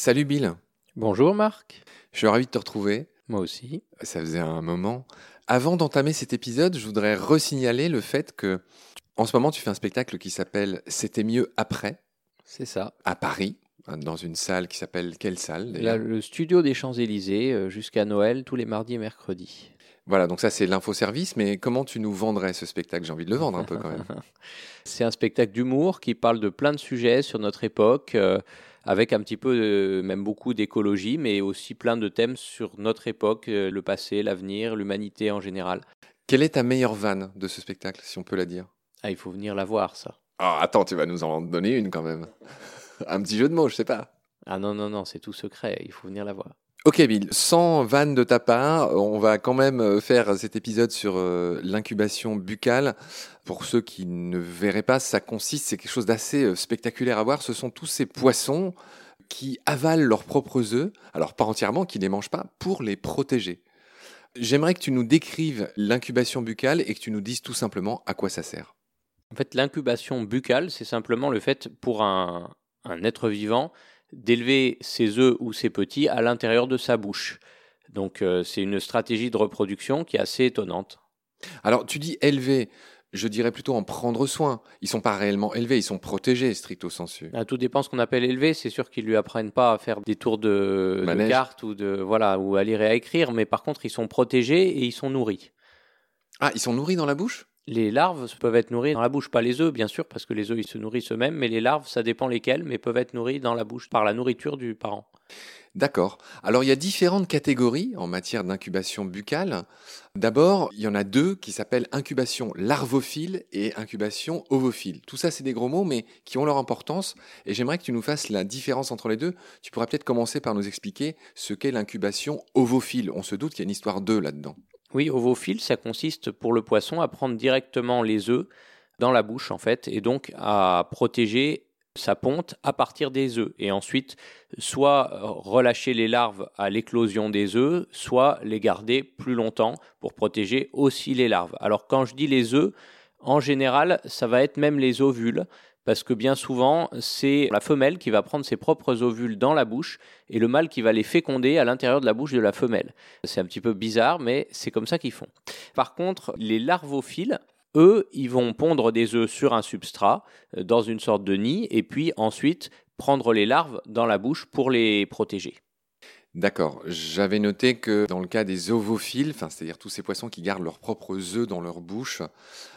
Salut Bill. Bonjour Marc. Je suis ravi de te retrouver. Moi aussi. Ça faisait un moment. Avant d'entamer cet épisode, je voudrais resignaler le fait que en ce moment tu fais un spectacle qui s'appelle C'était mieux après. C'est ça. À Paris, dans une salle qui s'appelle quelle salle Là, Le studio des Champs-Élysées euh, jusqu'à Noël tous les mardis et mercredis. Voilà, donc ça c'est l'infoservice, mais comment tu nous vendrais ce spectacle? J'ai envie de le vendre un peu quand même. c'est un spectacle d'humour qui parle de plein de sujets sur notre époque. Euh, avec un petit peu, même beaucoup d'écologie, mais aussi plein de thèmes sur notre époque, euh, le passé, l'avenir, l'humanité en général. Quelle est ta meilleure vanne de ce spectacle, si on peut la dire? Ah, il faut venir la voir, ça. Ah, attends, tu vas nous en donner une quand même. un petit jeu de mots, je sais pas. Ah non, non, non, c'est tout secret, il faut venir la voir. Ok Bill, sans vanne de ta part, on va quand même euh, faire cet épisode sur euh, l'incubation buccale. Pour ceux qui ne verraient pas, ça consiste, c'est quelque chose d'assez euh, spectaculaire à voir. Ce sont tous ces poissons qui avalent leurs propres œufs, alors pas entièrement, qui ne les mangent pas, pour les protéger. J'aimerais que tu nous décrives l'incubation buccale et que tu nous dises tout simplement à quoi ça sert. En fait, l'incubation buccale, c'est simplement le fait pour un, un être vivant d'élever ses œufs ou ses petits à l'intérieur de sa bouche. Donc euh, c'est une stratégie de reproduction qui est assez étonnante. Alors tu dis élever, je dirais plutôt en prendre soin. Ils sont pas réellement élevés, ils sont protégés stricto sensu. Ah, tout dépend ce qu'on appelle élever. C'est sûr qu'ils lui apprennent pas à faire des tours de, de cartes ou de voilà ou à lire et à écrire, mais par contre ils sont protégés et ils sont nourris. Ah, ils sont nourris dans la bouche? Les larves peuvent être nourries dans la bouche, pas les œufs bien sûr, parce que les œufs ils se nourrissent eux-mêmes, mais les larves, ça dépend lesquelles, mais peuvent être nourries dans la bouche par la nourriture du parent. D'accord. Alors il y a différentes catégories en matière d'incubation buccale. D'abord, il y en a deux qui s'appellent incubation larvophile et incubation ovophile. Tout ça, c'est des gros mots, mais qui ont leur importance. Et j'aimerais que tu nous fasses la différence entre les deux. Tu pourras peut-être commencer par nous expliquer ce qu'est l'incubation ovophile. On se doute qu'il y a une histoire d'œufs là-dedans. Oui, ovophile, ça consiste pour le poisson à prendre directement les œufs dans la bouche en fait, et donc à protéger sa ponte à partir des œufs, et ensuite soit relâcher les larves à l'éclosion des œufs, soit les garder plus longtemps pour protéger aussi les larves. Alors quand je dis les œufs, en général, ça va être même les ovules parce que bien souvent, c'est la femelle qui va prendre ses propres ovules dans la bouche et le mâle qui va les féconder à l'intérieur de la bouche de la femelle. C'est un petit peu bizarre, mais c'est comme ça qu'ils font. Par contre, les larvophiles, eux, ils vont pondre des œufs sur un substrat, euh, dans une sorte de nid, et puis ensuite prendre les larves dans la bouche pour les protéger. D'accord. J'avais noté que dans le cas des ovophiles, c'est-à-dire tous ces poissons qui gardent leurs propres œufs dans leur bouche,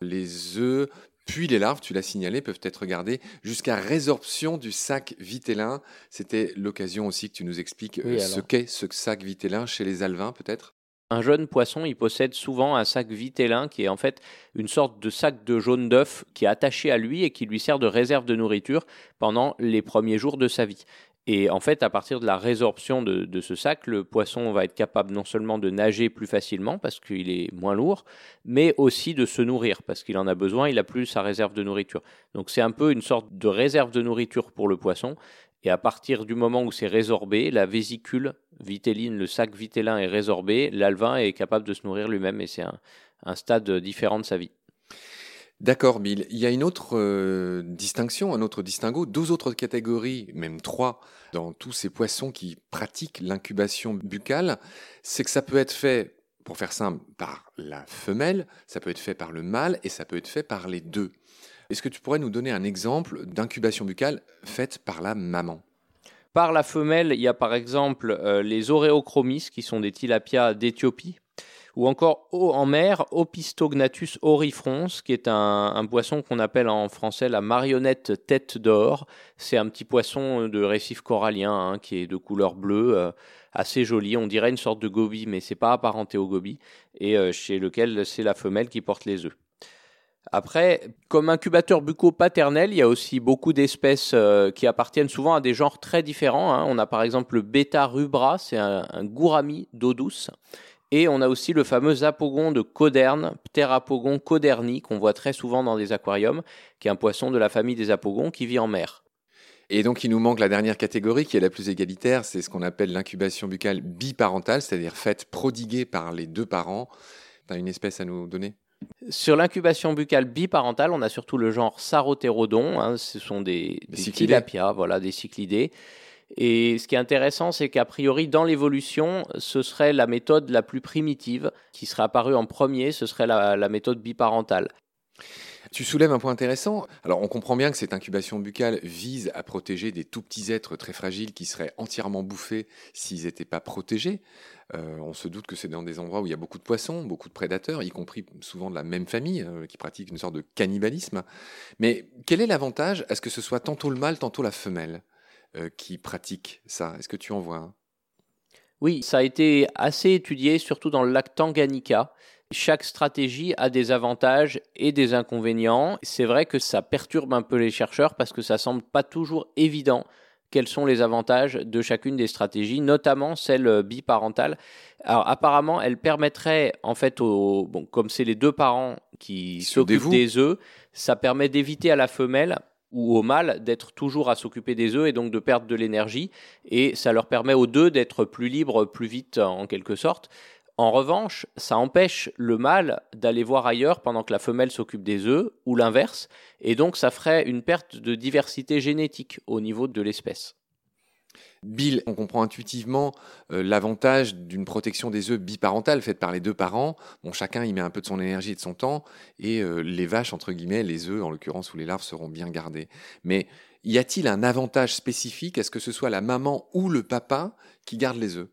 les œufs puis les larves, tu l'as signalé, peuvent être gardées jusqu'à résorption du sac vitellin. C'était l'occasion aussi que tu nous expliques euh, ce qu'est ce sac vitellin chez les alvins peut-être? Un jeune poisson, il possède souvent un sac vitellin qui est en fait une sorte de sac de jaune d'œuf qui est attaché à lui et qui lui sert de réserve de nourriture pendant les premiers jours de sa vie. Et en fait, à partir de la résorption de, ce sac, le poisson va être capable non seulement de nager plus facilement parce qu'il est moins lourd, mais aussi de se nourrir parce qu'il en a besoin, il a plus sa réserve de nourriture. Donc c'est un peu une sorte de réserve de nourriture pour le poisson. Et à partir du moment où c'est résorbé, la vésicule vitelline, le sac vitellin est résorbé, l'alvin est capable de se nourrir lui-même et c'est un stade différent de sa vie. D'accord, Bill. Il y a une autre euh, distinction, un autre distinguo, deux autres catégories, même trois, dans tous ces poissons qui pratiquent l'incubation buccale. C'est que ça peut être fait, pour faire simple, par la femelle, ça peut être fait par le mâle et ça peut être fait par les deux. Est-ce que tu pourrais nous donner un exemple d'incubation buccale faite par la maman? Par la femelle, il y a par exemple euh, les Oreochromis, qui sont des tilapias d'Éthiopie, ou encore en mer, Opistognathus orifrons, qui est un, poisson qu'on appelle en français la marionnette tête d'or. C'est un petit poisson de récif corallien hein, qui est de couleur bleue, euh, assez joli. On dirait une sorte de goby, mais c'est pas apparenté au goby, et euh, chez lequel c'est la femelle qui porte les œufs. Après, comme incubateur bucco-paternel, il y a aussi beaucoup d'espèces euh, qui appartiennent souvent à des genres très différents. Hein. On a par exemple le bêta rubra, c'est un gourami d'eau douce. Et on a aussi le fameux apogon de Coderne, Pterapogon coderni, qu'on voit très souvent dans des aquariums, qui est un poisson de la famille des apogons qui vit en mer. Et donc, il nous manque la dernière catégorie qui est la plus égalitaire, c'est ce qu'on appelle l'incubation buccale biparentale, c'est-à-dire faite prodiguée par les deux parents. Tu as une espèce à nous donner? Sur l'incubation buccale biparentale, on a surtout le genre Sarotérodon. Hein, ce sont des, des, voilà, des cyclidés. Et ce qui est intéressant, c'est qu'a priori, dans l'évolution, ce serait la méthode la plus primitive qui serait apparue en premier, ce serait la méthode biparentale. Tu soulèves un point intéressant. Alors, on comprend bien que cette incubation buccale vise à protéger des tout petits êtres très fragiles qui seraient entièrement bouffés s'ils n'étaient pas protégés. Euh, on se doute que c'est dans des endroits où il y a beaucoup de poissons, beaucoup de prédateurs, y compris souvent de la même famille, euh, qui pratiquent une sorte de cannibalisme. Mais quel est l'avantage à ce que ce soit tantôt le mâle, tantôt la femelle? Qui pratique ça Est-ce que tu en vois un? Oui, ça a été assez étudié, surtout dans le lac Tanganyika. Chaque stratégie a des avantages et des inconvénients. C'est vrai que ça perturbe un peu les chercheurs parce que ça semble pas toujours évident quels sont les avantages de chacune des stratégies, notamment celle biparentale. Alors apparemment, elle permettrait en fait, au, bon, comme c'est les deux parents qui s'occupent des œufs, ça permet d'éviter à la femelle ou au mâle d'être toujours à s'occuper des œufs et donc de perdre de l'énergie et ça leur permet aux deux d'être plus libres plus vite en quelque sorte. En revanche, ça empêche le mâle d'aller voir ailleurs pendant que la femelle s'occupe des œufs, ou l'inverse, et donc ça ferait une perte de diversité génétique au niveau de l'espèce. Bill, on comprend intuitivement euh, l'avantage d'une protection des œufs biparentale faite par les deux parents. Bon, chacun y met un peu de son énergie et de son temps, et euh, les vaches, entre guillemets, les œufs en l'occurrence ou les larves seront bien gardés. Mais y a-t-il un avantage spécifique? À ce que ce soit la maman ou le papa qui garde les œufs?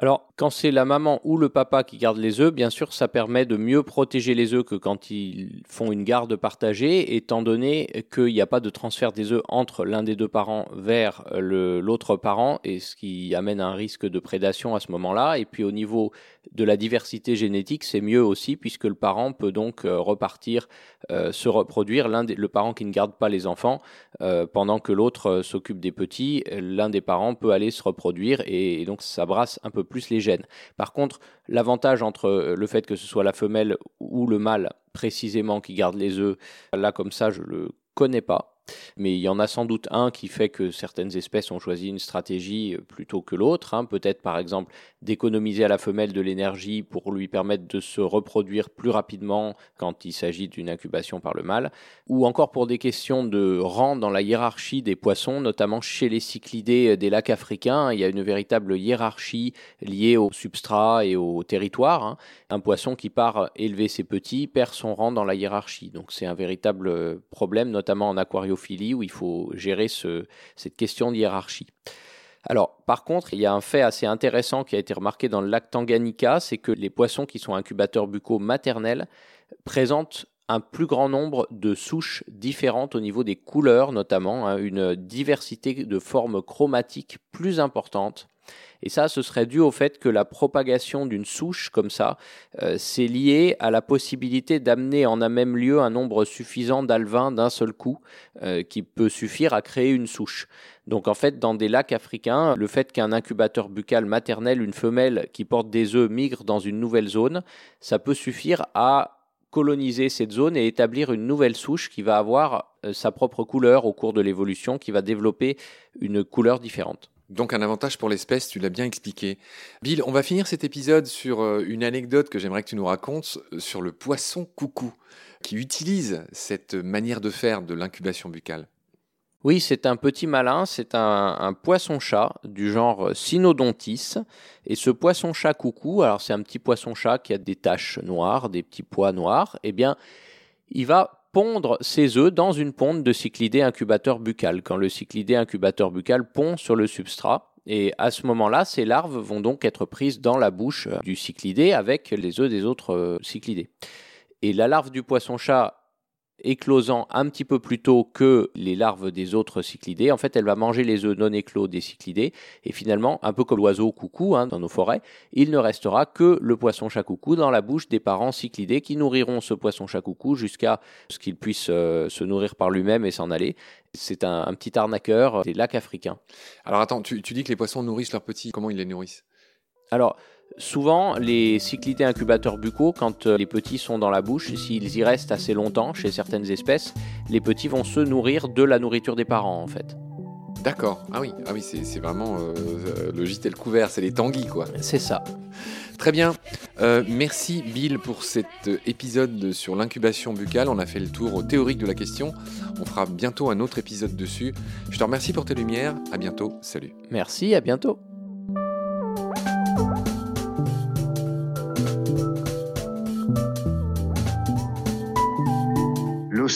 Alors, quand c'est la maman ou le papa qui garde les œufs, bien sûr, ça permet de mieux protéger les œufs que quand ils font une garde partagée, étant donné qu'il n'y a pas de transfert des œufs entre l'un des deux parents vers l'autre parent, et ce qui amène un risque de prédation à ce moment-là. Et puis au niveau de la diversité génétique, c'est mieux aussi, puisque le parent peut donc euh, repartir, euh, se reproduire, l'un le parent qui ne garde pas les enfants, euh, pendant que l'autre s'occupe des petits, l'un des parents peut aller se reproduire, et donc ça brasse un peu plus les gènes. Par contre, l'avantage entre euh, le fait que ce soit la femelle ou le mâle précisément qui garde les œufs, là comme ça, je le connais pas. Mais il y en a sans doute un qui fait que certaines espèces ont choisi une stratégie euh, plutôt que l'autre. Hein. Peut-être par exemple d'économiser à la femelle de l'énergie pour lui permettre de se reproduire plus rapidement quand il s'agit d'une incubation par le mâle. Ou encore pour des questions de rang dans la hiérarchie des poissons, notamment chez les cyclidés des lacs africains. Il y a une véritable hiérarchie liée au substrat et au territoire. Hein. Un poisson qui part élever ses petits perd son rang dans la hiérarchie. Donc c'est un véritable problème, notamment en aquariophilie où il faut gérer cette question de hiérarchie. Par contre, il y a un fait assez intéressant qui a été remarqué dans le lac Tanganyika, c'est que les poissons qui sont incubateurs buccaux maternels présentent un plus grand nombre de souches différentes au niveau des couleurs, notamment hein, une diversité de formes chromatiques plus importante et ça, ce serait dû au fait que la propagation d'une souche comme ça, euh, c'est lié à la possibilité d'amener en un même lieu un nombre suffisant d'alvins d'un seul coup, euh, qui peut suffire à créer une souche. Donc en fait, dans des lacs africains, le fait qu'un incubateur buccal maternel, une femelle qui porte des œufs, migre dans une nouvelle zone, ça peut suffire à coloniser cette zone et établir une nouvelle souche qui va avoir euh, sa propre couleur au cours de l'évolution, qui va développer une couleur différente. Donc un avantage pour l'espèce, tu l'as bien expliqué. Bill, on va finir cet épisode sur euh, une anecdote que j'aimerais que tu nous racontes euh, sur le poisson coucou qui utilise cette manière de faire de l'incubation buccale. Oui, c'est un petit malin, c'est un, poisson-chat du genre Cynodontis. Et ce poisson-chat coucou, alors c'est un petit poisson-chat qui a des taches noires, des petits pois noirs, eh bien, il va pondre ses œufs dans une ponte de cyclidé incubateur buccal, quand le cyclidé incubateur buccal pond sur le substrat. Et à ce moment-là, ces larves vont donc être prises dans la bouche du cyclidé avec les œufs des autres euh, cyclidés. Et la larve du poisson-chat éclosant un petit peu plus tôt que les larves des autres cyclidés. En fait, elle va manger les œufs non éclos des cyclidés. Et finalement, un peu comme l'oiseau coucou hein, dans nos forêts, il ne restera que le poisson chat coucou dans la bouche des parents cyclidés qui nourriront ce poisson chat coucou jusqu'à ce qu'il puisse euh, se nourrir par lui-même et s'en aller. C'est un, petit arnaqueur des lacs africains. Alors attends, tu, tu dis que les poissons nourrissent leurs petits. Comment ils les nourrissent? Alors, Souvent, les cyclités incubateurs buccaux, quand les petits sont dans la bouche, s'ils y restent assez longtemps chez certaines espèces, les petits vont se nourrir de la nourriture des parents en fait. D'accord. Ah oui, ah oui c'est vraiment euh, le gîte et le couvert, c'est les tanguis, quoi. C'est ça. Très bien. Euh, merci Bill pour cet épisode sur l'incubation buccale. On a fait le tour théorique de la question. On fera bientôt un autre épisode dessus. Je te remercie pour tes lumières. À bientôt. Salut. Merci, à bientôt.